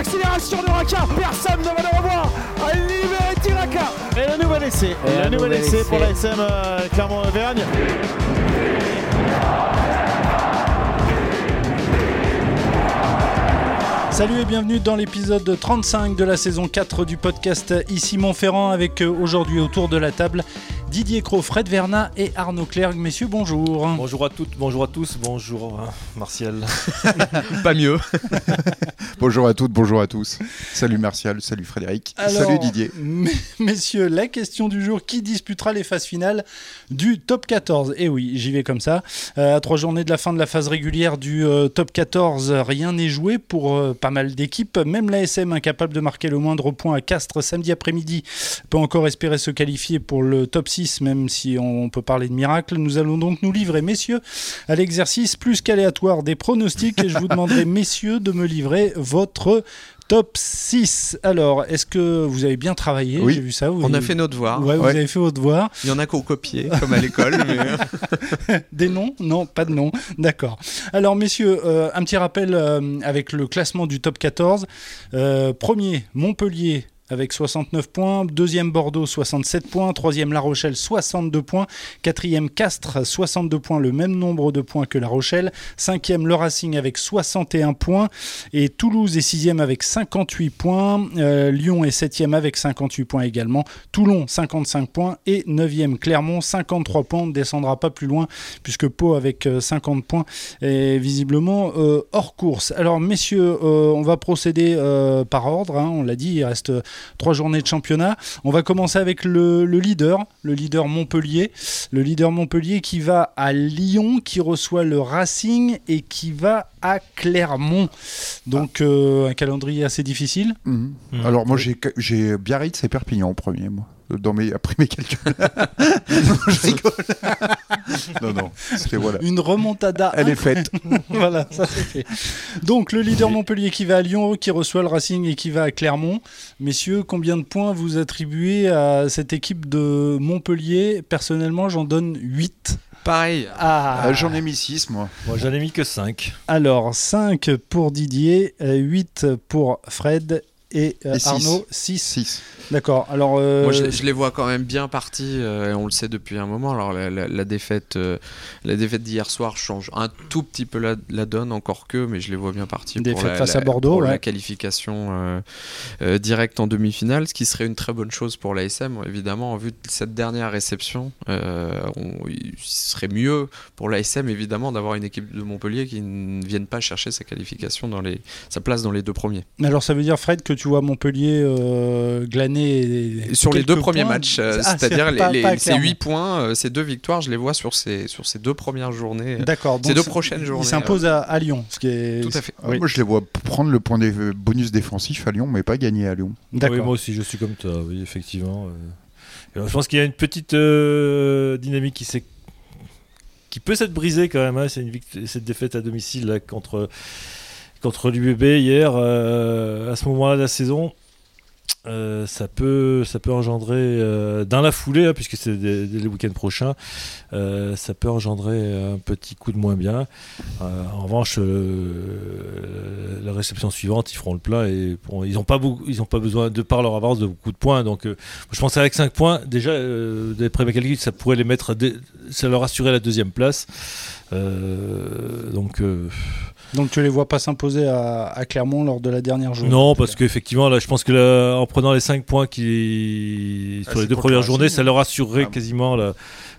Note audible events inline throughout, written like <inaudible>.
l'accélération de Raka. Personne ne va le revoir. Libéré Raka. Et le nouvel essai. Et le un nouvel essai. pour la SM euh, Clermont-Auvergne. Salut et bienvenue dans l'épisode 35 de la saison 4 du podcast Ici Montferrand avec euh, aujourd'hui autour de la table Didier Cros, Fred Verna et Arnaud Clerc. Messieurs, bonjour. Bonjour à toutes, bonjour à tous, bonjour hein, Martial. <laughs> Pas mieux. <laughs> Bonjour à toutes, bonjour à tous. Salut Martial, salut Frédéric, Alors, salut Didier. <laughs> Messieurs, la question du jour qui disputera les phases finales du top 14 Et oui, j'y vais comme ça. Euh, à trois journées de la fin de la phase régulière du euh, top 14, rien n'est joué pour euh, pas mal d'équipes. Même l'ASM, incapable de marquer le moindre point à Castres samedi après-midi, peut encore espérer se qualifier pour le top 6, même si on peut parler de miracle. Nous allons donc nous livrer, messieurs, à l'exercice plus qu'aléatoire des pronostics. Et je vous demanderai, <laughs> messieurs, de me livrer votre top 6. Alors, est-ce que vous avez bien travaillé? Oui. J'ai vu ça. Vous On a fait nos devoirs. Ouais, vous avez fait votre devoir. Il y en a qu'au copier, comme à l'école. mais- <laughs> Des noms? Non, pas de noms. D'accord. Alors, messieurs, euh, un petit rappel euh, avec le classement du top 14. Euh, premier, Montpellier. Avec 69 points, deuxième Bordeaux 67 points, troisième La Rochelle 62 points, quatrième Castres 62 points, le même nombre de points que La Rochelle, cinquième Le Racing avec 61 points et Toulouse est sixième avec 58 points, Euh, Lyon est septième avec 58 points également, Toulon 55 points et 9e Clermont 53 points, on ne descendra pas plus loin puisque Pau avec euh, 50 points est visiblement euh, hors course. Alors messieurs, euh, on va procéder euh, par ordre, hein, on l'a dit, il reste euh, trois journées de championnat. On va commencer avec le, le leader, le leader Montpellier, le leader Montpellier qui va à Lyon, qui reçoit le Racing et qui va à Clermont. Donc euh, un calendrier assez difficile. Mhm. Mhm. Alors moi j'ai j'ai Biarritz et Perpignan en premier moi. Dans mes, après mes calculs. non, <laughs> je rigole. <laughs> non, non, c'était voilà. Une remontada Elle est faite. <laughs> voilà, ça c'est fait. Donc le leader Montpellier qui va à Lyon, qui reçoit le Racing et qui va à Clermont. Messieurs, combien de points vous attribuez à cette équipe de Montpellier? Personnellement, j'en donne 8. Pareil. Ah, Euh, J'en ai mis 6 moi. Moi j'en ai mis que 5. Alors 5 pour Didier, euh, 8 pour Fred et, euh, Et six. Arnaud, 6. 6. D'accord, alors... euh, Moi, je, je les vois quand même bien partis, euh, et on le sait depuis un moment. Alors, la, la- la défaite, euh, la défaite d'hier soir change un tout petit peu la, la donne, encore que, mais je les vois bien partis pour, Défaite la, face la- à Bordeaux, pour la qualification euh, euh, directe en demi-finale, ce qui serait une très bonne chose pour l'ASM. Évidemment, en vue de cette dernière réception, euh, on- il serait mieux pour l'ASM, évidemment, d'avoir une équipe de Montpellier qui ne vienne pas chercher sa qualification, dans les, sa place dans les deux premiers. Alors ça veut dire, Fred, que tu vois Montpellier euh, glaner... Et sur les deux premiers points matchs, euh, Ah, c'est-à-dire les, les- ces. 8 points, euh, ces deux victoires, je les vois sur ces, sur ces deux premières journées, D'accord, ces donc deux prochaines journées. il s'impose à, à Lyon, ce qui est... Tout à fait. Oui. Moi je les vois prendre le point des bonus défensif à Lyon, mais pas gagner à Lyon. D'accord. Oui, moi aussi je suis comme toi, oui, effectivement. Alors, je pense qu'il y a une petite euh, dynamique qui s'est qui peut s'être brisée quand même. hein. C'est une vict- cette défaite à domicile là, contre contre l'UBB hier euh, à ce moment-là de la saison. euh, ça peut ça peut engendrer euh, dans la foulée hein, puisque c'est le week-end prochain ça peut engendrer un petit coup de moins bien en revanche la réception suivante ils feront le plein et ils n'ont pas besoin de par leur avance de beaucoup de points donc je pense qu'avec 5 points déjà d'après mes calculs ça pourrait les mettre ça leur assurer la deuxième place donc Donc tu les vois pas s'imposer à, à Clermont lors de la dernière journée non, parce qu'effectivement, là, je pense que là, en prenant les 5 points qui Ah, sur les deux premières journées, ça leur assurerait Ah. quasiment la,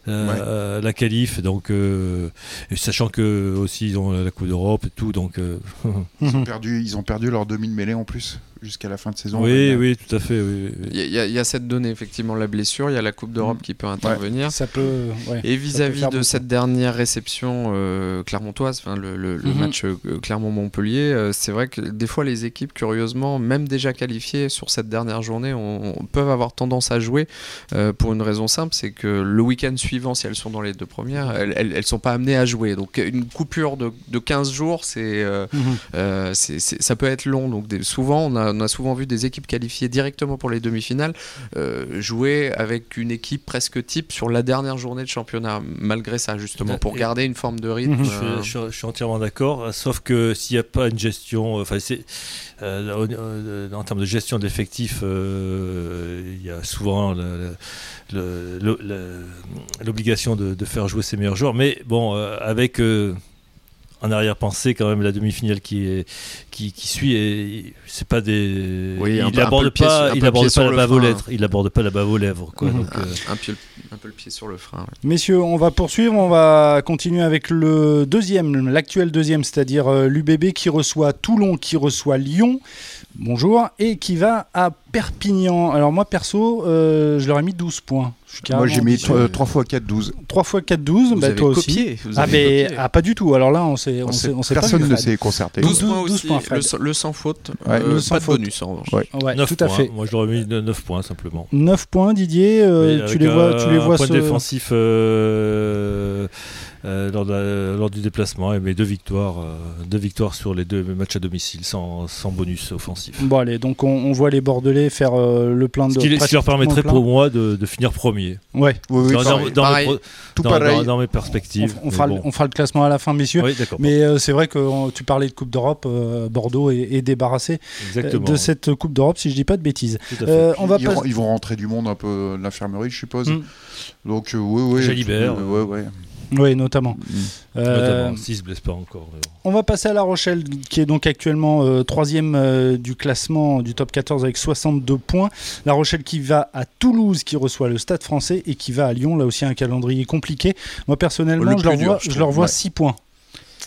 euh, la qualif. Donc, euh, sachant que aussi ils ont la Coupe d'Europe et tout, donc euh, <laughs> Ils ont perdu, ils ont perdu leur demi de mêlée en plus jusqu'à la fin de saison. oui, oui, tout à fait. Oui, oui. Il y, a- y cette donnée, effectivement, la blessure, il y a la Coupe d'Europe Mm. qui peut intervenir. Ça peut... ouais. Et vis-à-vis de cette dernière réception euh, clermontoise, le, Mhm. match euh, Clermont-Montpellier, euh, c'est vrai que des fois les équipes, curieusement, même déjà qualifiées sur cette dernière journée, on, on- peuvent avoir tendance à jouer euh, pour une raison simple, c'est que le week-end suivant, si elles sont dans les deux premières, elles, elles, elles sont pas amenées à jouer. Donc une coupure de, de 15 jours, c'est euh, c'est- ça peut être long. Donc des- souvent, on a, on a souvent vu des équipes qualifiées directement pour les demi-finales euh, jouer avec une équipe presque type sur la dernière journée de championnat, malgré ça justement, pour garder une forme de rythme. Mhm. Je, suis- je suis- je suis entièrement d'accord, sauf que s'il n'y a pas une gestion, enfin c'est euh, euh, en termes de gestion de l'effectif, euh, il y a souvent l'obligation de, de faire jouer ses meilleurs joueurs, mais bon, avec en arrière-pensée quand même la demi-finale qui est qui, qui suit et c'est pas des Oui, un il peu- un peu aborde le pied sur- pas il le aborde pas la bave aux frein. lettres il aborde pas la bave aux lèvres quoi Mhm. donc, euh, Un, un pied- un peu le pied sur le frein. ouais. Messieurs, on va poursuivre. On va continuer avec le deuxième, l'actuel deuxième, c'est-à-dire euh, l'UBB qui reçoit Toulon, qui reçoit Lyon. Bonjour. Et qui va à Perpignan. Alors, moi, perso, euh, je leur ai mis 12 points. Moi, j'ai mis déçu. 3 fois 4, 12. 3 fois 4, 12. Vous bah, avez toi aussi. copié, vous Ah, mais ah, pas du tout. Alors là, on s'est, on s'est, Personne ne s'est concerté. 12 12 points 12 aussi, points, Fred. le, le sans faute. Ouais, euh, le sans pas de faute. bonus en revanche. Ouais. Ouais, 9 tout à points. fait. moi ai mis 9 points simplement 9 points, Didier. euh, tu, les vois, tu les un vois point se- défensif euh, euh, lors, de du déplacement et mes deux victoires, euh, deux victoires sur les deux matchs à domicile sans, sans bonus offensif. Bon, allez, donc on, on voit les Bordelais faire euh, le plein de. Ce qui, les- ce qui leur permettrait pour moi de, de finir premier. Ouais, Oui, oui, dans, pareil. dans- dans pareil. mes, pro- Tout dans- pareil. dans- dans mes on, perspectives. on mais fera, le- bon. on fera le classement à la fin, messieurs. Oui. Mais euh, c'est vrai que tu parlais de Coupe d'Europe, euh, Bordeaux est, est débarrassé euh, Exactement. de cette Coupe d'Europe, si je dis pas de bêtises. Euh, on va ils, pas... ren- ils vont rentrer du monde un peu de l'infirmerie, je suppose. Mm. Donc, euh, oui, oui. Jalibert, ouais, ouais. Oui, notamment. Mm. Euh, Notamment, s'ils se blessent pas encore. on va passer à La Rochelle, qui est donc actuellement euh, troisième euh, du classement du top 14 avec 62 points. La Rochelle qui va à Toulouse, qui reçoit le Stade français, et qui va à Lyon, là aussi un calendrier compliqué. Moi, personnellement, Le je leur, vois, je je leur vois ouais. 6 points.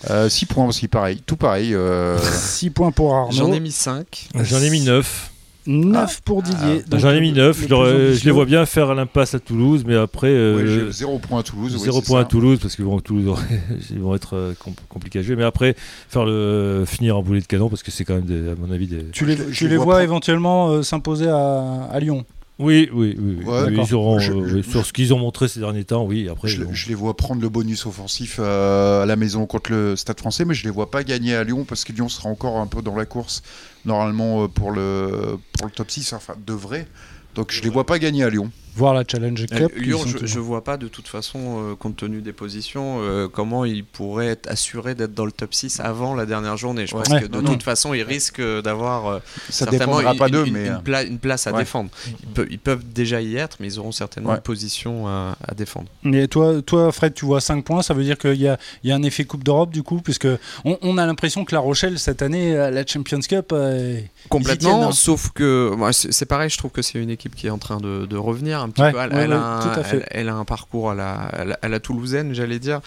6 Euh, points aussi, pareil. Tout pareil. euh, <laughs> 6 points pour Arnaud. J'en ai mis 5. J'en ai mis 9. 9 pour Didier. Donc, J'en ai mis le- 9. le Je, les vois bien faire l'impasse à Toulouse, mais après. euh, ouais, j'ai 0 points à Toulouse. ouais, Zéro c'est point à. Toulouse parce que bon, Toulouse aurait- <laughs> ils vont être euh, com- compliqués à jouer. Mais après, faire le finir en boulet de canon parce que c'est quand même, des- à mon avis, des. Tu les, Je- tu je les vois éventuellement euh, s'imposer à, à Lyon. Oui, oui, oui. oui. Ouais, Oui, d'accord. ils auront, Je- euh, je- sur ce qu'ils ont montré ces derniers temps, oui. Après, Je, les vois prendre le bonus offensif euh, à la maison contre le Stade français, mais je les vois pas gagner à Lyon parce que Lyon sera encore un peu dans la course normalement euh, pour le, pour le top 6, enfin devrait. Donc je les vois pas gagner à Lyon. Voir la Challenge Cup. Euh, Lyon, qui sont je, je vois pas de toute façon, euh, compte tenu des positions, euh, comment il pourrait être assuré d'être dans le top 6 avant la dernière journée. Je Ouais. pense Ouais. que de Non, non. toute façon, ils risquent euh, d'avoir euh, certainement une, pas d'eux, une- mais une pla- une place à Ouais. défendre. Ils, peuvent, ils peuvent déjà y être, mais ils auront certainement Ouais. une position à, à défendre. Mais toi, toi, Fred, tu vois 5 points, ça veut dire qu'il y a, il y a un effet Coupe d'Europe du coup, puisque on, on a l'impression que La Rochelle, cette année, à la Champions Cup, euh, Complètement, tiennent, hein. sauf que c'est c'est pareil, je trouve que c'est une équipe qui est en train de, de revenir un petit Ouais, peu. Elle, ouais, elle ouais, a un, elle- elle a un parcours à la, à la, à la toulousaine, j'allais dire,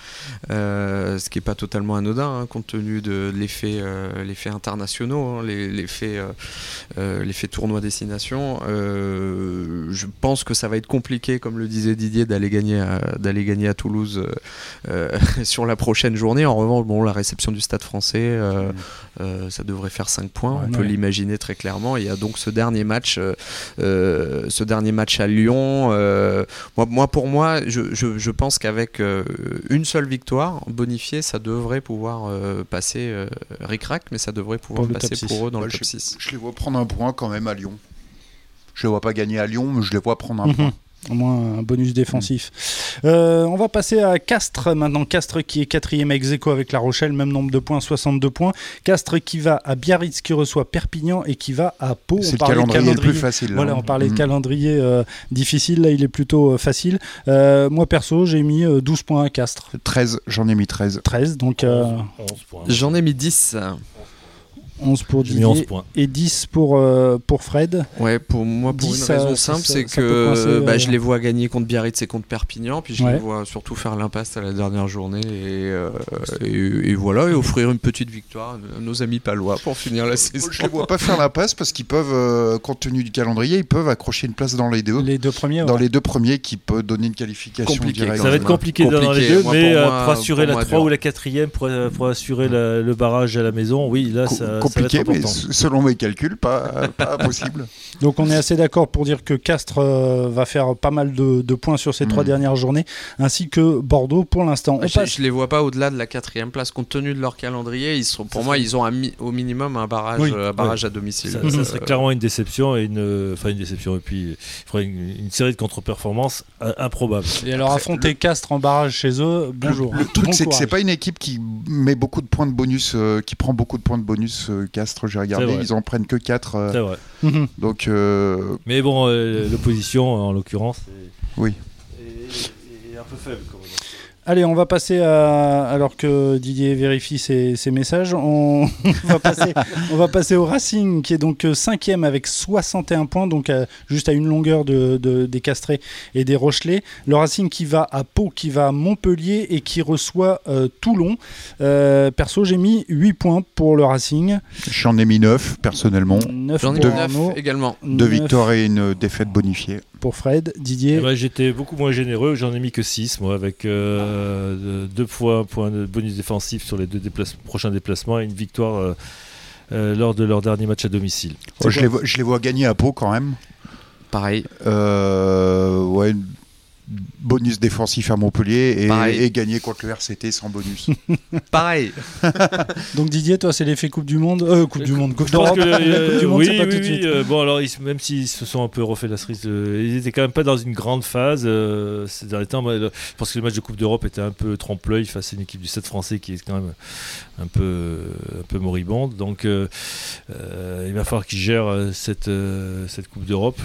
euh, ce qui n'est pas totalement anodin, hein, compte tenu de l'effet euh, l'effet internationaux, hein, l'effet euh, euh, l'effet tournoi destination. Je pense que ça va être compliqué, comme le disait Didier, d'aller gagner à, d'aller gagner à Toulouse <laughs> sur la prochaine journée. En revanche, bon, la réception du Stade Français. ça devrait faire 5 points, on peut l'imaginer très clairement. Il y a donc ce dernier match, ce dernier match à Lyon. Euh, moi, moi, pour moi, je, je- je pense qu'avec euh, une seule victoire bonifiée, ça devrait pouvoir euh, passer euh, ric-rac, mais ça devrait pouvoir passer pour eux dans Ouais, le je, top 6. je les vois prendre un point quand même à Lyon. Je les vois pas gagner à Lyon, mais je les vois prendre un Mhm. point. Au moins un bonus défensif. Euh, on va passer à Castres maintenant. Castres qui est quatrième ex aequo avec La Rochelle, même nombre de points, 62 points. Castres qui va à Biarritz, qui reçoit Perpignan et qui va à Pau. C'est On le calendrier, le plus facile. Voilà, hein. on parlait de Mhm. calendrier euh, difficile, là il est plutôt euh, facile. Euh, moi perso, j'ai mis euh, 12 points à Castres. 13, j'en ai mis 13. 13, donc euh, 11 points. J'en ai mis 10. 11 pour 11 Didier points. et 10 pour, euh, pour Fred. Ouais, pour moi, pour 10, une ça- raison ça- simple, c'est que coincer, bah, euh, je les vois gagner contre Biarritz et contre Perpignan, puis je Ouais. les vois surtout faire l'impasse à la dernière journée et, euh, et, et voilà, et offrir une petite victoire à nos amis palois pour finir la saison. Je les vois pas faire la passe parce qu'ils peuvent, euh, compte tenu du calendrier, ils peuvent accrocher une place dans les deux. Les deux premiers. Dans ouais. les deux premiers qui peut donner une qualification Compliqué, directe. Ça va être même. compliqué, dans les deux, Moi, mais pour moi- pour assurer pour la moi, 3 dur. ou la 4 pour, pour assurer la- le barrage à la maison, oui, là, Co- ça, compliqué, mais selon mes calculs, pas, pas <laughs> possible. Donc on est assez d'accord pour dire que Castres euh, va faire pas mal de, de points sur ces trois Mm. dernières journées, ainsi que Bordeaux pour l'instant. On je, passe. je les vois pas au-delà de la quatrième place compte tenu de leur calendrier. Ils sont, pour moi, ils ont un mi- au minimum un barrage, Oui. euh, un barrage à domicile. Ça, Euh, ça serait clairement une déception et une, enfin une déception et puis il faudrait une, une série de contre-performances euh, improbables. Et alors Après, affronter Castres en barrage chez eux, bonjour. Le truc, Bon c'est que c'est pas une équipe qui met beaucoup de points de bonus, euh, qui prend beaucoup de points de bonus. Euh, Castres, j'ai regardé, ils en prennent que 4. C'est vrai. Mhm. <laughs> donc, euh, Mais bon, euh, l'opposition en l'occurrence est, Oui. est- est un peu faible. même. Allez, on va passer à. Alors que Didier vérifie ses, ses messages, on... <laughs> va passer, on va passer au Racing qui est donc euh, cinquième avec 61 points, donc à- juste à une longueur de, de- des Castrés et des Rochelais. Le Racing qui va à Pau, qui va à Montpellier et qui reçoit euh, Toulon. Euh, perso, j'ai mis 8 points pour le Racing. j'en ai mis 9 personnellement. 9 J'en ai pour mis neuf Arnaud, également. Deux 9 victoires et une défaite bonifiée. Pour Fred, Didier. Eh ben, J'étais beaucoup moins généreux, j'en ai mis que 6 moi, avec euh, deux fois un point de bonus défensif sur les deux déplace- prochains déplacements et une victoire euh, euh, lors de leur dernier match à domicile. Oh, je, les vois, je les vois gagner à Pau quand même. Pareil. Euh, ouais, bonus défensif à Montpellier et, et gagner contre le RCT sans bonus. <laughs> Pareil. <laughs> Donc Didier, toi, c'est l'effet Coupe du Monde. Euh, coupe du Monde, Coupe d'Europe. <laughs> euh, Coupe du Monde, oui, c'est pas oui, tout de oui, suite. euh, bon, alors, ils- même s'ils se sont un peu refait la cerise, euh, ils étaient quand même pas dans une grande phase euh, ces derniers temps. Moi, je pense que le match de Coupe d'Europe était un peu trompe-l'œil face à une équipe du 7 français qui est quand même un peu, un peu moribonde. Donc, euh, euh, il va falloir qu'ils gèrent cette, euh, cette Coupe d'Europe.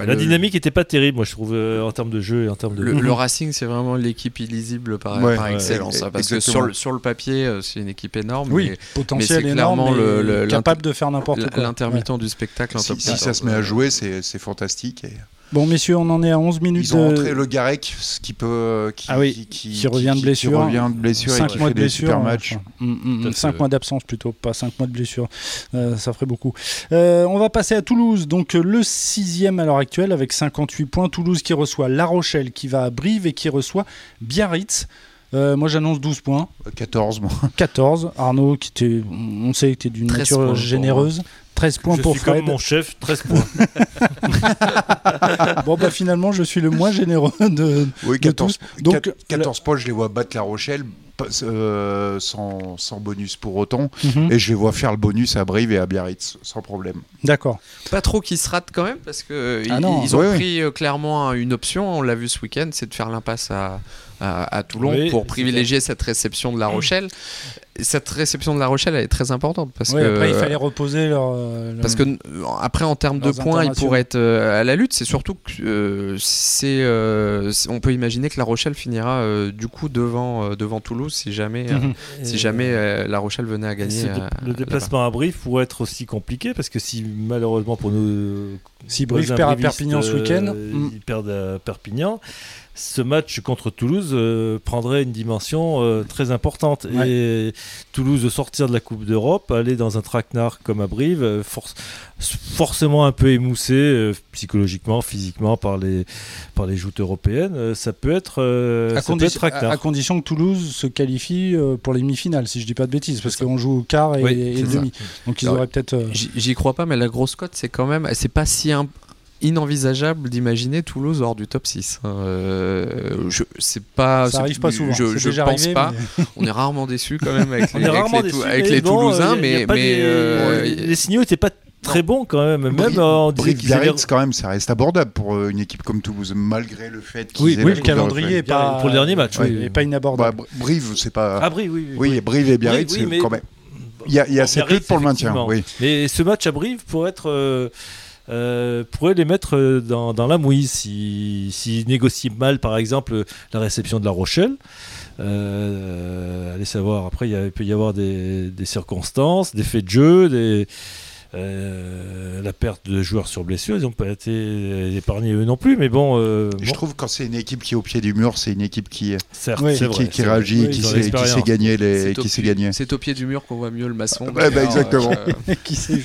Ouais, la le- dynamique était pas terrible, moi, je trouve, euh, en termes de jeu et en termes de. Le, le Racing, c'est vraiment l'équipe illisible par, Ouais, par ouais, excellence. hein, parce que sur le, sur le papier, euh, c'est une équipe énorme. Oui, mais potentiel mais c'est énorme, clairement mais le- le- capable de faire n'importe quoi. L'intermittent du spectacle en si top si ça 14, se met à jouer, c'est c'est fantastique. Et. Bon, messieurs, on en est à 11 minutes. ils ont de- entré le Garec, ce qui peut, qui, Ah oui, qui, qui revient de qui blessure. revient de blessure et 5 qui mois fait de des blessure. super matchs. 'fait, 5 ouais. mois d'absence plutôt, pas 5 mois de blessure. Euh, ça ferait beaucoup. Euh, on va passer à Toulouse. Donc euh, le sixième à l'heure actuelle avec 58 points. Toulouse qui reçoit La Rochelle, qui va à Brive et qui reçoit Biarritz. Euh, moi j'annonce 12 points. 14, moi. 14. Arnaud, qui était, on sait que tu es d'une 13 nature généreuse. 13 points je pour suis Fred. comme mon chef, 13 points. <laughs> Bon, bah finalement, je suis le moins généreux de, Oui, de 14, tous. Donc, quat- 14 points, je les vois battre La Rochelle euh, sans, sans bonus pour autant. Mhm. Et je les vois faire le bonus à Brive et à Biarritz, sans problème. D'accord. Pas trop qui se rate quand même parce que Ah ils, non. ils ont pris euh, clairement un- une option, on l'a vu ce week-end, c'est de faire l'impasse à, à, à Toulon Oui, pour privilégier cette réception de La Rochelle. Et cette réception de La Rochelle elle est très importante parce Ouais, que après, il fallait reposer leur. euh, parce que euh, après en termes de points, ils pourraient être euh, à la lutte. C'est surtout que euh, c'est, euh, on peut imaginer que La Rochelle finira euh, du coup devant euh, devant Toulouse si jamais euh, Mhm. si jamais euh, euh, La Rochelle venait à gagner. euh, le déplacement à Brive pourrait être aussi compliqué parce que si malheureusement pour nous. Si Brive perd à Perpignan ce week-end, mm. Ils perdent à Perpignan. Ce match contre Toulouse euh, prendrait une dimension euh, très importante. Ouais. Et Toulouse de sortir de la Coupe d'Europe, aller dans un traquenard comme à Brive, euh, force- forcément un peu émoussé euh, psychologiquement, physiquement par les, par les joutes européennes, ça peut être, euh, à, ça peut condi- être traquenard. à- à condition que Toulouse se qualifie euh, pour les demi-finales, si je dis pas de bêtises, parce qu'on joue au quart et, Oui, et le ça. demi. Donc ils Alors, auraient peut-être. euh, J'y crois pas, mais la grosse cote, c'est quand même, c'est pas si im- inenvisageable d'imaginer Toulouse hors du top 6. hein. Euh, je, c'est pas, ça arrive pas souvent. Je, je déjà pense arrivé, pas. mais- On est rarement déçus quand même avec <laughs> les, avec les, Tou- déçus, avec mais les bon, Toulousains, euh, mais, mais, euh, les signaux n'étaient pas très bons quand même. Même qu'ils avaient Biarritz, quand même, ça reste abordable pour euh, une équipe comme Toulouse, malgré le fait qu'ils Oui, aient oui, le calendrier est pas. pour le dernier match, ouais, oui. est pas Bah, inabordable. Br- Brive, c'est pas. Ah, Brive, oui. oui, Brive et Biarritz, oui, c'est mais- quand même. Il y a, il y a Bon, cette lutte pour le maintien. Oui. Mais ce match à Brive pourrait être. euh, euh, pourrait les mettre euh, dans, la mouise s'ils si, négocient mal par exemple la réception de La Rochelle. Euh, allez savoir après il peut y avoir des, des circonstances des faits de jeu des, euh, la perte de joueurs sur blessure, ils n'ont pas été épargnés eux non plus. Mais bon, euh, Je bon, trouve quand c'est une équipe qui est au pied du mur, c'est une équipe qui, certes, Oui. c'est qui, vrai, qui réagit, Oui, qui sait, qui l'expérience. sait gagner les, C'est au qui sait pied- gagner. C'est au pied du mur qu'on voit mieux le maçon. Bah, exactement. euh, <laughs> qui sait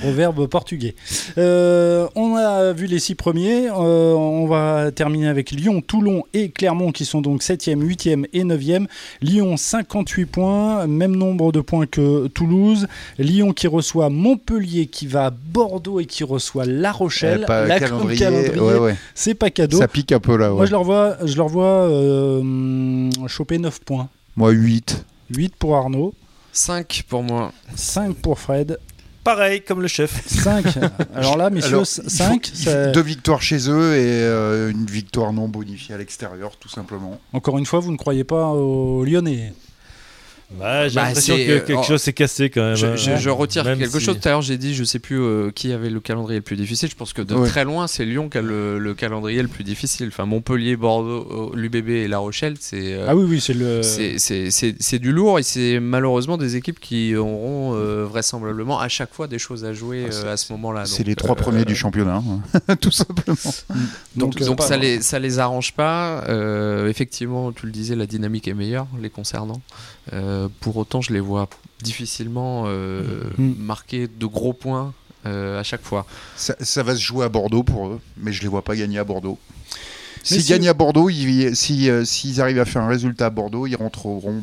Proverbe portugais. Euh, on a vu les six premiers. Euh, on va terminer avec Lyon, Toulon et Clermont qui sont donc 7e, 8e et 9e. Lyon 58 points, même nombre de points que Toulouse. Lyon qui reçoit Montpellier qui va à Bordeaux et qui reçoit La Rochelle. Pas Là, calendrier, calendrier, ouais, ouais. c'est pas cadeau. Ça pique un peu là. Moi ouais. je leur vois, je leur vois euh, choper 9 points. Moi 8. 8 pour Arnaud, 5 pour moi. 5 pour Fred, Pareil, comme le chef. 5. <laughs> Alors là, messieurs, Alors, 5, il faut- il faut Deux victoires chez eux et euh, une victoire non bonifiée à l'extérieur, tout simplement. Encore une fois, vous ne croyez pas aux Lyonnais Bah, j'ai Bah, l'impression que euh, quelque oh, chose s'est cassé quand même. Je, hein. je- je retire Même quelque si- chose. Tout à l'heure, j'ai dit, je sais plus euh, qui avait le calendrier le plus difficile. Je pense que de Ouais. très loin, c'est Lyon qui a le, le calendrier le plus difficile. Enfin, Montpellier, Bordeaux, euh, l'UBB et La Rochelle, c'est. euh, Ah oui, oui, c'est le. C'est- C'est c'est- c'est du lourd et c'est malheureusement des équipes qui auront euh, vraisemblablement à chaque fois des choses à jouer Ah, euh, à ce moment-là. C'est les trois euh, premiers du championnat, hein, <laughs> tout simplement. <laughs> Donc, donc pas- ça, les, ça les arrange pas. Euh, effectivement, tu le disais, la dynamique est meilleure les concernant. Euh, pour autant, je les vois difficilement euh, Mm. marquer de gros points euh, à chaque fois. Ça, ça va se jouer à Bordeaux pour eux, mais je les vois pas gagner à Bordeaux. S'ils gagnent à Bordeaux, ils- si, euh, s'ils arrivent à faire un résultat à Bordeaux, ils rentreront,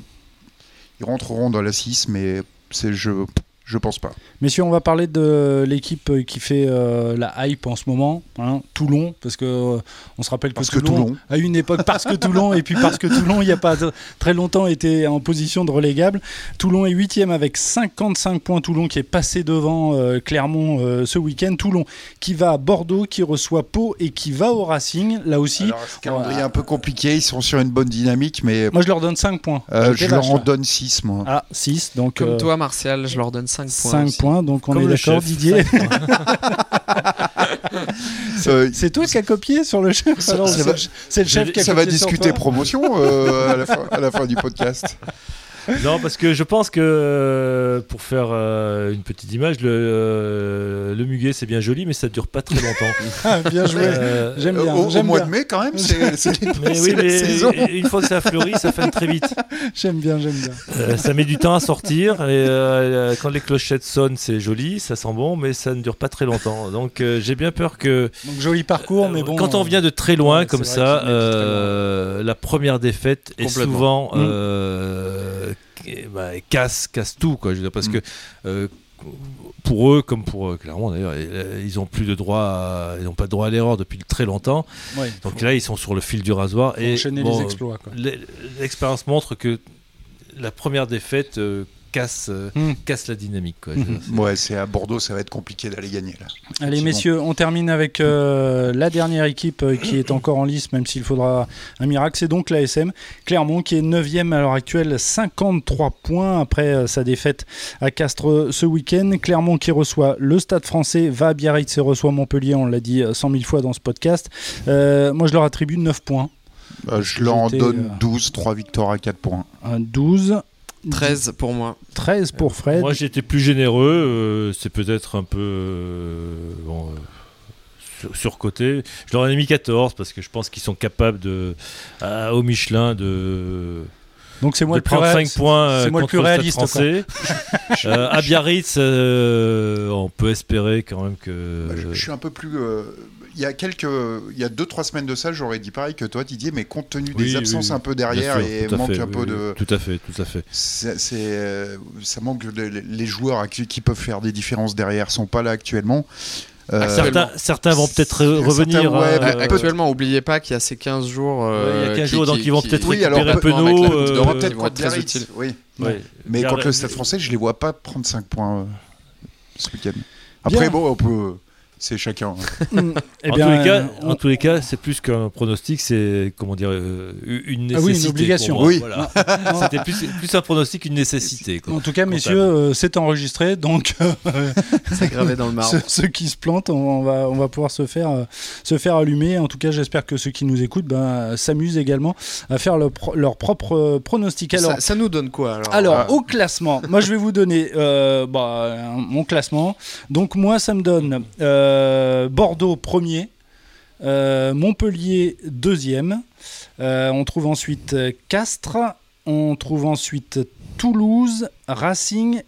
ils rentreront dans la 6, mais c'est, je, je pense pas. Messieurs, on va parler de l'équipe qui fait euh, la hype en ce moment, hein, Toulon, parce que euh, on se rappelle que Parce que Toulon, Toulon. à une époque, parce que Toulon, et puis parce que Toulon, il n'y a pas très longtemps, était en position de relégable. Toulon est huitième avec 55 points. Toulon qui est passé devant euh, Clermont euh, ce week-end. Toulon qui va à Bordeaux, qui reçoit Pau et qui va au Racing. Là aussi, Alors, ce calendrier un peu compliqué, ils sont sur une bonne dynamique, mais moi je leur donne 5 points. euh, je leur en là. donne 6, moi. Ah, 6, donc Comme euh, toi, Martial, je leur donne 5 points. 5 aussi. points, donc on Comme est le d'accord. Didier. <laughs> Euh, C'est toi qui as copié sur le chef c'est va- le- chef qui a ça va sur discuter toi promotion euh, à, la fin, à la fin du podcast. <laughs> Non, parce que je pense que euh, pour faire euh, une petite image, le, euh, le muguet c'est bien joli, mais ça dure pas très longtemps. <laughs> Ah, bien joué. Euh, J'aime bien. au, mois bien. de mai, quand même, <laughs> c'est, oui, la saison. une fois que ça a fleuri, ça fait très vite. J'aime bien, j'aime bien. Euh, ça met du temps à sortir. Et euh, quand les clochettes sonnent, c'est joli, ça sent bon, mais ça ne dure pas très longtemps. Donc euh, j'ai bien peur que Donc joli parcours, mais bon. quand on vient de très loin ouais, comme ça, la première défaite est souvent Mm. Bah, casse, casse tout quoi. Je veux dire, parce Mm. que euh, pour eux, comme pour eux, clairement d'ailleurs, euh, ils ont plus de droit, à- ils n'ont pas de droit à l'erreur depuis très longtemps. ouais, Donc là, ils sont sur le fil du rasoir et enchaîner bon, L'expérience montre que la première défaite euh, casse, euh, Mm. casse la dynamique. Quoi. C'est- Ouais, c'est à Bordeaux, ça va être compliqué d'aller gagner là. Allez, messieurs, on termine avec euh, la dernière équipe euh, qui est encore en lice, même s'il faudra un miracle. C'est donc l'ASM Clermont qui est 9e à l'heure actuelle, 53 points après euh, sa défaite à Castres ce week-end. Clermont qui reçoit le Stade français, va à Biarritz et reçoit Montpellier, on l'a dit euh, 100 000 fois dans ce podcast. Euh, moi, je leur attribue 9 points. Euh, je leur en donne euh, 12, 3 victoires à 4 points. Un 12. 13 pour moi. 13 pour Fred. Moi, j'ai été plus généreux. euh, c'est peut-être un peu euh, bon, euh, sur- surcoté. Je leur en ai mis 14 parce que je pense qu'ils sont capables de, à- au Michelin de, Donc c'est moi le plus prendre ré- 5 points c'est moi le plus réaliste, quoi. français. <laughs> Euh, à Biarritz, euh, on peut espérer quand même que. Bah, je, je suis un peu plus. euh, Il y a quelques, il y a deux trois semaines de ça, j'aurais dit pareil que toi, Didier, mais compte tenu des Oui, absences oui, un peu derrière sûr, et manque fait, un oui, peu oui, de, Tout à fait, tout à fait. c'est, euh, ça manque de, les joueurs qui, qui peuvent faire des différences derrière sont pas là actuellement. Euh, Certains, certains vont peut-être certains, revenir. ouais, euh, Actuellement, oubliez pas qu'il y a ces 15 jours. euh, Ouais, il y a 15 qui- jours, donc qui- ils vont peut-être Oui, alors, récupérer avec la Coupe euh, il y aura ils peut-être vont contre être très utiles. oui. ouais. Mais contre le Stade français, je les vois pas prendre 5 points euh, ce week-end. Après, Bien. bon, on peut. C'est chacun. <laughs> Mm. Eh en, bien, tous les cas, on- en tous les cas, c'est plus qu'un pronostic, c'est comment dire euh, une nécessité. Ah oui, une obligation. pour moi, Oui. voilà. C'était plus, plus un pronostic qu'une nécessité. quoi. En tout cas, messieurs, euh, c'est enregistré, donc euh, <laughs> C'est gravé dans le marbre. <laughs> ceux, ceux qui se plantent, on, on va, on va pouvoir se faire, euh, se faire allumer. En tout cas, j'espère que ceux qui nous écoutent ben, s'amusent également à faire leur, pro- leur propre euh, pronostic. Alors, ça, ça nous donne quoi alors Alors, Ah. au classement, moi je vais vous donner euh, bah, mon classement. Donc, moi, ça me donne euh, Bordeaux premier, euh, Montpellier deuxième. Euh, on trouve ensuite euh, Castres, on trouve ensuite Toulouse, Racing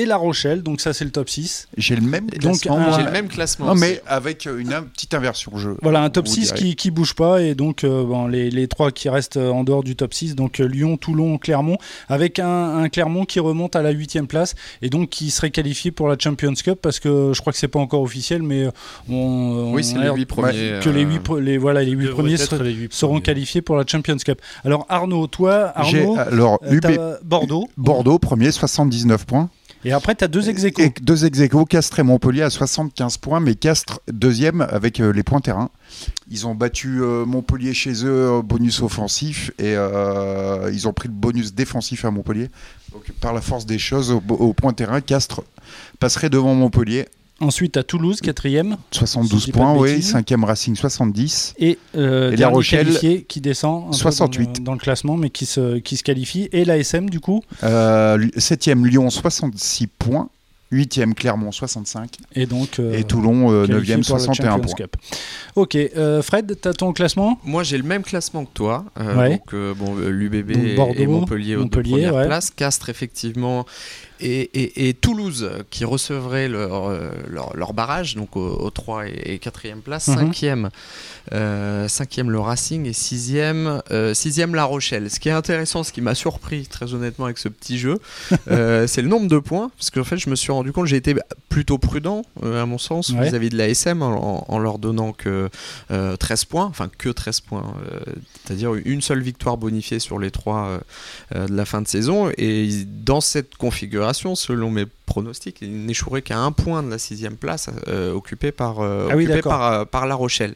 et La Rochelle. Donc, ça, c'est le top 6. J'ai le même Donc, classement. un- moi. J'ai le même classement. Non, aussi. mais avec euh, une, un- petite inversion. Je, Voilà, un top vous 6 dirai. qui, qui bouge pas et donc euh, bon, les, les trois qui restent euh, en dehors du top 6, donc euh, Lyon, Toulon, Clermont, avec un, un Clermont qui remonte à la 8 place et donc qui serait qualifié pour la Champions Cup parce que je crois que c'est pas encore officiel, mais on, Oui, on les l'air 8 premiers. que les euh, 8 les, voilà, les huit Devraient premiers être seraient- les huit seront premiers. qualifiés pour la Champions Cup. Alors Arnaud, toi, Arnaud, alors euh, Bordeaux, Bordeaux, premier, 79 points. Et après tu as deux ex. Et deux Castres et Montpellier à 75 points, mais Castres deuxième avec euh, les points terrain. Ils ont battu euh, Montpellier chez eux, euh, bonus offensif, et ils ont pris le bonus défensif à Montpellier. Donc par la force des choses, au, au point terrain, Castres passerait devant Montpellier, Ensuite à Toulouse, quatrième, Si 72 je dis pas points, oui, cinquième Racing 70. et, euh, Et La dernier Rochelle, qualifié qui descend un peu 68. Dans, le, dans le classement, mais qui se, qui se qualifie. Et l'ASM du coup. Euh, septième Lyon 66 points, huitième Clermont 65 Et donc. euh, et Toulon euh, qualifié 9e pour la 61 Champions points. Cup. Ok, euh, Fred, t'as ton classement? Moi, j'ai le même classement que toi. Euh, Ouais. Donc, euh, bon, euh, l'UBB Donc, et- Bordeaux, et Montpellier aux deux Montpellier, premières ouais. places. Castres, effectivement. Et, et- et Toulouse, euh, qui recevrait leur, euh, leur, leur barrage, donc aux, aux 3 et 4e place. Mhm. 5e, euh, 5e le Racing et 6e, euh, 6e La Rochelle. Ce qui est intéressant, ce qui m'a surpris très honnêtement avec ce petit jeu, <laughs> euh, c'est le nombre de points. Parce qu'en fait, je me suis rendu compte, j'ai été plutôt prudent, euh, à mon sens, Ouais. vis-à-vis de la SM en, en leur donnant que euh, 13 points, enfin que 13 points, euh, c'est-à-dire une seule victoire bonifiée sur les trois euh, euh, de la fin de saison. Et dans cette configuration, selon mes pronostics, ils n'échoueraient qu'à un point de la sixième place euh, occupée par, euh, Ah oui, occupée par, euh, par La Rochelle.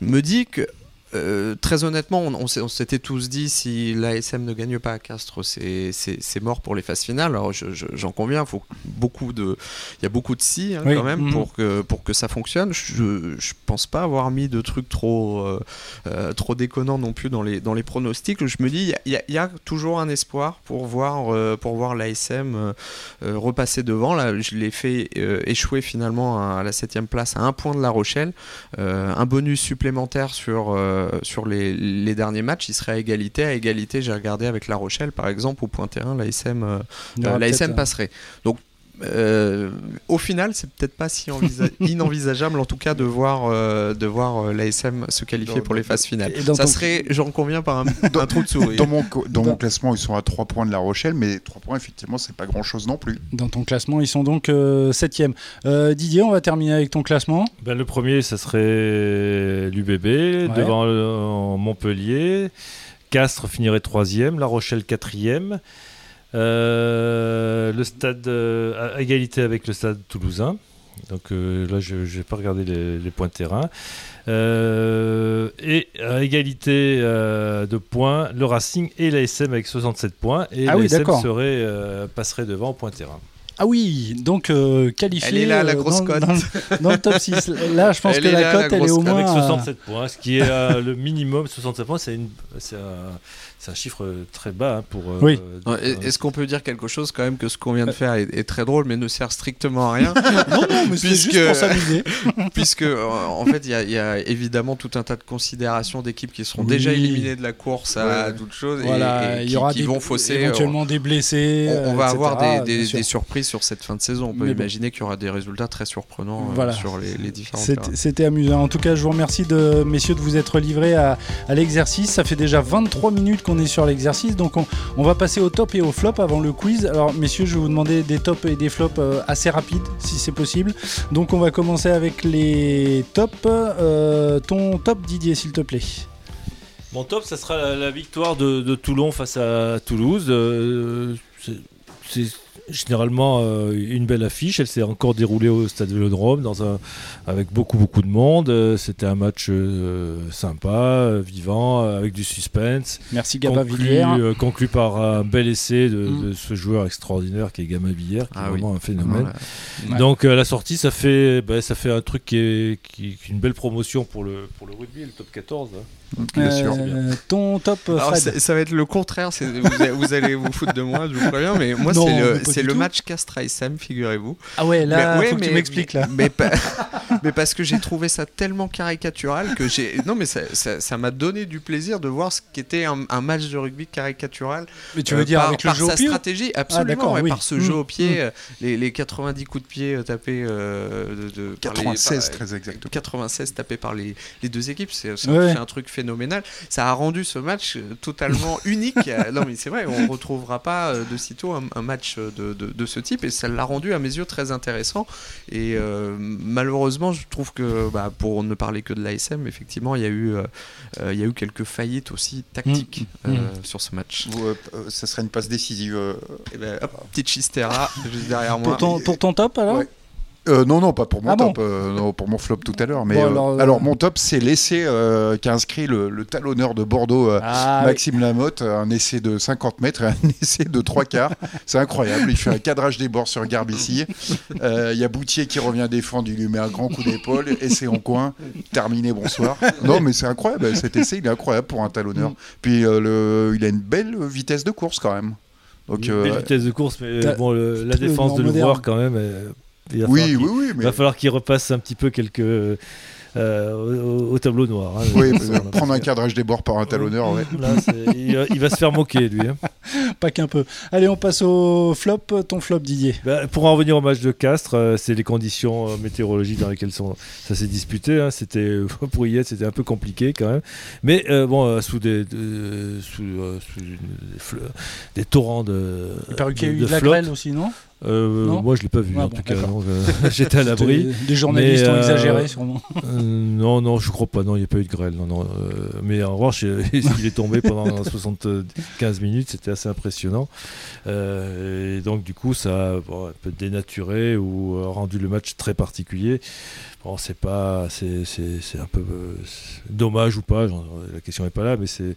Je me dis que euh, très honnêtement, on, s'était tous dit si l'ASM ne gagne pas à Castres, c'est- c'est c'est mort pour les phases finales. Alors je- je- j'en conviens, faut beaucoup de, il y a beaucoup de si hein, Oui. quand même Mhm. pour que pour que ça fonctionne. Je, je pense pas avoir mis de trucs trop euh, euh, trop déconnants non plus dans les dans les pronostics. Je me dis il y a- y, y toujours un espoir pour voir euh, pour voir l'ASM repasser devant. Là, je l'ai fait euh, échouer finalement à, à la septième place à un point de La Rochelle. Euh, un bonus supplémentaire sur, euh, sur les, les derniers matchs, il serait à égalité. À égalité, j'ai regardé avec La Rochelle, par exemple, au point terrain, l'ASM euh, euh, l'ASM euh, passerait. Donc, euh, au final, c'est peut-être pas si <laughs> inenvisageable, en tout cas, de voir, euh, de voir euh, l'ASM se qualifier pour les phases finales. Ça ton... serait, j'en conviens, par un, <laughs> trou de souris. Dans mon, classement, ils sont à 3 points de La Rochelle, mais 3 points, effectivement, c'est pas grand-chose non plus. Dans ton classement, ils sont donc 7e. Didier, on va terminer avec ton classement. Ben, le premier, ça serait l'UBB, devant Montpellier. Castres finirait 3 La Rochelle 4 le stade euh, à égalité avec le stade toulousain. Donc euh, là, je n'ai pas regardé les, les points de terrain. Euh, et à égalité euh, de points, le Racing et l'ASM avec 67 points. Et Ah oui, serait, euh, passerait devant au point de terrain. Ah oui, donc euh, qualifié Elle est là, la euh, grosse dans, cote. dans le- dans le top 6. Là, je pense Elle que la cote, elle est au moins. Avec à- 67 points, ce qui est euh, le minimum. 67 points, c'est une- c'est un, chiffre très bas hein, pour. euh, Oui. euh, Est-ce qu'on peut dire quelque chose quand même que ce qu'on vient de faire est, est très drôle mais ne sert strictement à rien <laughs> Non, non, mais c'est Puisque- juste pour s'amuser. <laughs> puisque euh, en fait il y, a- il y a évidemment tout un tas de considérations d'équipes qui seront Oui. déjà éliminées de la course à Ouais. d'autres choses et- Voilà, et, il qui, y aura qui des, vont fausser euh, éventuellement des blessés. on, on euh, va etc., avoir des, des- des surprises sur cette fin de saison. On peut Mais bon. imaginer qu'il y aura des résultats très surprenants euh, Voilà. sur les, les différents. C'était amusant. En tout cas, je vous remercie de messieurs de vous être livrés à, à l'exercice. Ça fait déjà 23 minutes qu'on est sur l'exercice, donc on, va passer au top et au flop avant le quiz. Alors, messieurs, je vais vous demander des tops et des flops euh, assez rapides, si c'est possible. Donc, on va commencer avec les tops. Euh, ton top, Didier, s'il te plaît. Mon top, ça sera la, victoire de, Toulon face à Toulouse. Euh, généralement euh, une belle affiche. Elle s'est encore déroulée au Stade Vélodrome dans un, avec beaucoup beaucoup de monde. Euh, C'était un match euh, sympa, euh, vivant, avec du suspense. Merci Conclu, Gaba-Villiers. euh, conclu par un bel essai de, Mm. de ce joueur extraordinaire qui est Gama Villiers, qui Ah est oui. vraiment un phénomène. Ouais. Ouais. Donc à la sortie, ça fait, ben, ça fait un truc qui est, qui- qui est une belle promotion pour le, pour le rugby, le top 14. hein. Bien sûr. Ton top, Alors, ça, ça va être le contraire, vous, allez- vous allez vous foutre de moi, je vous préviens, mais moi c'est le, pas c'est du le tout. match Castres-Sam, figurez-vous. Ah ouais, là, Mais- ouais, faut que mais- tu m'expliques là. Mais, pas- <laughs> <laughs> mais parce que j'ai trouvé ça tellement caricatural que j'ai. Non, mais ça ça- ça m'a donné du plaisir de voir ce qu'était un, un match de rugby caricatural. Mais tu euh, veux dire par, avec le par jeu au sa pied stratégie, absolument, d'accord, ouais, oui. par ce Mm, jeu au pied, mm. euh, les, les 90 coups de pied euh, tapés euh, de, de- par les- 96 par- très exactement. 96 tapés par les, les deux équipes, c'est Ouais. un truc phénoménal. Ça a rendu ce match euh, totalement <laughs> unique. Euh, non mais c'est vrai, on retrouvera pas euh, de sitôt un, un match de, de- de ce type et ça l'a rendu à mes yeux très intéressant. Et euh, malheureusement, je trouve que bah, pour ne parler que de l'ASM, effectivement, il y a eu, euh, euh, il y a eu quelques faillites aussi tactiques Mm. euh, Mm. sur ce match. Vous, ça serait une passe décisive. euh, Et ben, hop, petite Chistera <laughs> juste derrière moi. Pour ton, pour ton top alors? Ouais. Euh, non, non, pas pour mon Ah bon top, euh, non, pour mon flop tout à l'heure. Mais Bon, euh, alors, mon top, c'est l'essai euh, qu'a inscrit le, le talonneur de Bordeaux, euh, Ah, Maxime Lamotte, un essai de 50 mètres et un <laughs> essai de 3 quarts. C'est incroyable. Il fait un cadrage des bords sur Garbici. Euh, Il y a Boutier qui revient défendre, il lui met un grand coup d'épaule, essai en coin, terminé, bonsoir. Non, mais c'est incroyable. Cet essai, il est incroyable pour un talonneur. Mm. Puis euh, le, il a une belle vitesse de course quand même. Donc, Une euh, belle vitesse de course, mais bon, le- la le défense de l'ouvreur quand même. euh, il va oui, falloir oui, qu'il- oui, Il mais va falloir qu'il repasse un petit peu quelques euh, au, au tableau noir. hein. oui, <laughs> Ça, euh, prendre un cadrage des bords par un talonneur, ouais. Là, c'est- il, va- il va se faire moquer lui. hein. <laughs> pas qu'un peu. Allez, on passe au flop. Ton flop, Didier. Bah, pour en revenir au match de Castres, euh, c'est les conditions euh, météorologiques dans lesquelles sont, ça s'est disputé. hein. C'était <laughs> pour y être, c'était un peu compliqué quand même. Mais euh, bon, euh, sous des de- sous, euh, sous une- des, fleurs- des torrents de. Il paraît qu'il y a de- eu de de la flotte. grêle aussi, non? Euh, moi, je l'ai pas vu Ah en bon, tout cas. <laughs> <laughs> J'étais à l'abri. Des, journalistes Mais, ont euh, exagéré, sûrement. Euh, non, non, je crois pas. Non, il n'y a pas eu de grêle. Non, non. mais en revanche, <laughs> il est tombé pendant 75 minutes. C'était assez impressionnant. Et donc, du coup, ça a bon, un peu dénaturé ou rendu le match très particulier. Bon, c'est pas, c'est, un peu dommage ou pas. genre, la question n'est pas là, mais c'est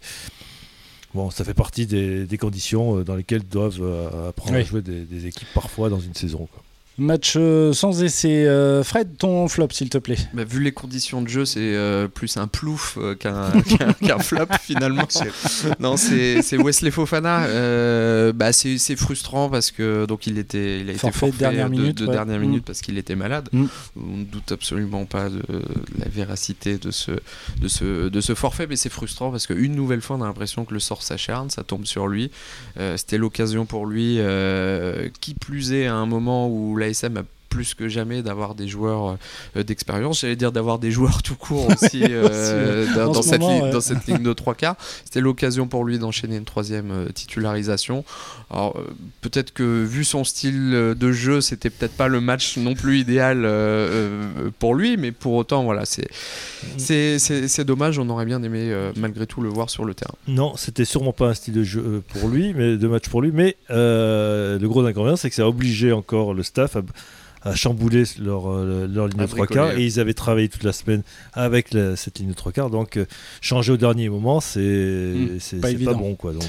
bon, ça fait partie des, des conditions euh, dans lesquelles doivent euh, apprendre Oui. à jouer des, des équipes parfois dans une saison. quoi. Match euh, sans essai. Euh, Fred, ton flop, s'il te plaît. Bah, vu les conditions de jeu, c'est euh, plus un plouf <laughs> qu'un flop finalement. non, c'est Wesley Fofana. Euh, bah, c'est frustrant parce que donc il était, il a été Forfait de dernière de, minute, de ouais. dernière Mm. parce qu'il était malade. Mm. On ne doute absolument pas de, la véracité de ce, de ce, de ce forfait, mais c'est frustrant parce qu'une nouvelle fois, on a l'impression que le sort s'acharne, ça tombe sur lui. Euh, C'était l'occasion pour lui, euh, qui plus est à un moment où l'ASM plus que jamais d'avoir des joueurs euh, d'expérience, j'allais dire d'avoir des joueurs tout court aussi <laughs> euh, dans, En dans ce cette moment, ligne, ouais. dans cette ligne <laughs> de trois quarts. C'était l'occasion pour lui d'enchaîner une troisième euh, titularisation. Alors peut-être que vu son style de jeu, c'était peut-être pas le match non plus idéal pour lui, mais pour autant voilà, c'est c'est c'est- dommage. On aurait bien aimé malgré tout le voir sur le terrain. Non, c'était sûrement pas un style de jeu pour lui, mais de match pour lui. Mais le gros inconvénient, c'est que ça a obligé encore le staff à, à chambouler leur, euh, leur ligne de trois quarts. Et ils avaient travaillé toute la semaine avec la- cette ligne de trois quarts. Donc, euh, changer au dernier moment, c'est Hmm, pas bon. Quoi. Donc,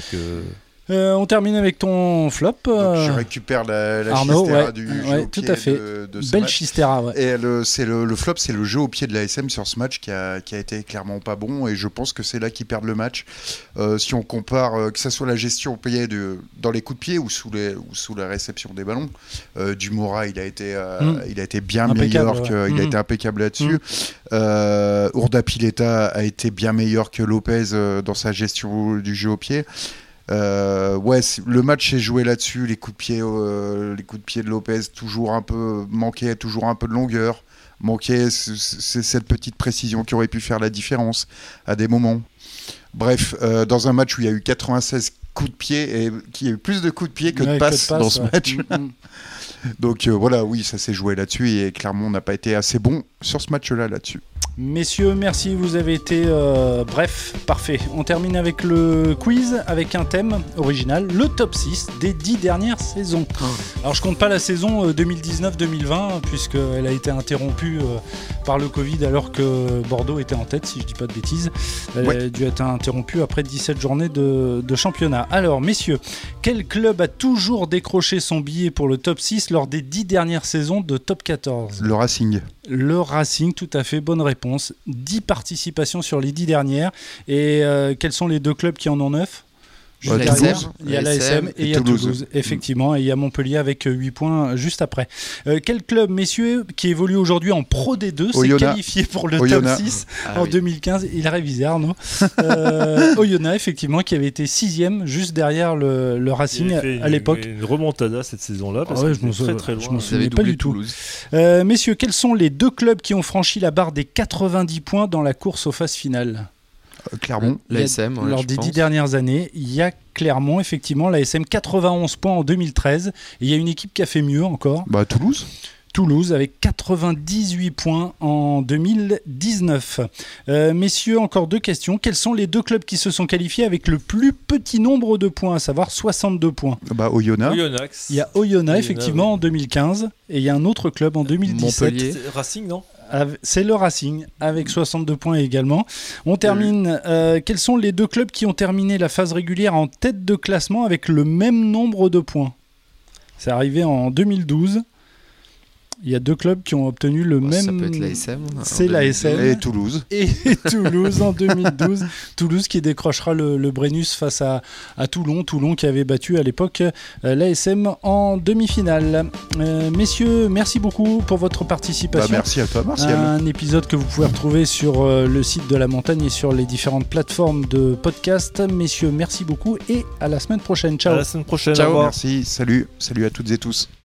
euh, Euh, on termine avec ton flop. Euh, je récupère la, la Arnaud, chistera ouais, du ouais, jeu au tout pied à fait. de, de ce belle match. chistera, ouais. Et le, c'est le, le flop, c'est le jeu au pied de la SM sur ce match qui a, qui a été clairement pas bon. Et je pense que c'est là qu'ils perdent le match. Euh, si on compare, euh, que ce soit la gestion au pied de, dans les coups de pied ou sous, les, ou sous la réception des ballons, euh, Dumora, il a été, euh, Mm. il a été bien Impeccable, meilleur. Que. Il a Mm. été impeccable là-dessus. Euh, Urda Pileta a été bien meilleur que Lopez euh, dans sa gestion du jeu au pied. Euh, ouais, le match s'est joué là-dessus. Les coups de pied, euh, les coups de pied de Lopez toujours un peu manquaient, toujours un peu de longueur, manquait cette petite précision qui aurait pu faire la différence à des moments. Bref, euh, dans un match où il y a eu 96 coups de pied et qui a eu plus de coups de pied que Ouais, de passes dans ce ouais. match. Donc euh, voilà, oui, ça s'est joué là-dessus et Clermont n'a pas été assez bon sur ce match-là là-dessus. Messieurs, merci, vous avez été euh, bref, parfait. On termine avec le quiz avec un thème original, le top 6 des 10 dernières saisons. Alors je compte pas la saison euh, 2019-2020 puisqu'elle a été interrompue euh, par le Covid alors que Bordeaux était en tête, si je dis pas de bêtises. Elle Ouais. a dû être interrompue après 17 journées de, de championnat. Alors messieurs, quel club a toujours décroché son billet pour le top 6 lors des 10 dernières saisons de top 14 Le Racing. le Racing, tout à fait, bonne réponse. 10 participations sur les 10 dernières. Et euh, quels sont les deux clubs qui en ont 9 Bah, Toulouse. Il y a l'ASM et il y a Toulouse. Toulouse, effectivement, et il y a Montpellier avec 8 points juste après. Euh, quel club, messieurs, qui évolue aujourd'hui en Pro D2, s'est qualifié pour le Oyonnax. top 6 Ah en oui. 2015 Il a révisé, Arnaud. Euh, Oyonnax, effectivement, qui avait été sixième juste derrière le, le Racing à l'époque. Une, une remontada cette saison-là. Parce Ah ouais, que je m'en très souviens- très loin. souviens pas du tout. Euh, messieurs, quels sont les deux clubs qui ont franchi la barre des 90 points dans la course aux phases finales? Euh, Clermont. Il y a- L'ASM, ouais, Lors je des pense. dix dernières années, il y a Clermont, effectivement, la SM 91 points en 2013. Et il y a une équipe qui a fait mieux encore, Bah, Toulouse. Toulouse, avec 98 points en 2019. Euh, messieurs, encore deux questions. Quels sont les deux clubs qui se sont qualifiés avec le plus petit nombre de points, à savoir 62 points? Bah, Oyonnax. Oyonnax. Il y a Oyonnax, effectivement, en 2015. Et il y a un autre club en 2017. Montpellier. C'est Racing, non? C'est le Racing avec 62 points également. On termine. euh, quels sont les deux clubs qui ont terminé la phase régulière en tête de classement avec le même nombre de points? C'est arrivé en 2012. Il y a deux clubs qui ont obtenu le Oh, même. Ça peut être l'ASM. en C'est 2012. l'ASM. Et Toulouse. Et <laughs> Toulouse en 2012. Toulouse qui décrochera le, le Brennus face à, à Toulon. Toulon qui avait battu à l'époque euh, l'ASM en demi-finale. Euh, messieurs, merci beaucoup pour votre Bah, participation. merci à toi, Martial. Un épisode que vous pouvez retrouver sur euh, le site de la montagne et sur les différentes plateformes de podcast. Messieurs, merci beaucoup et à la semaine prochaine. Ciao. À la semaine prochaine. Ciao. Merci. Salut. Salut à toutes et tous.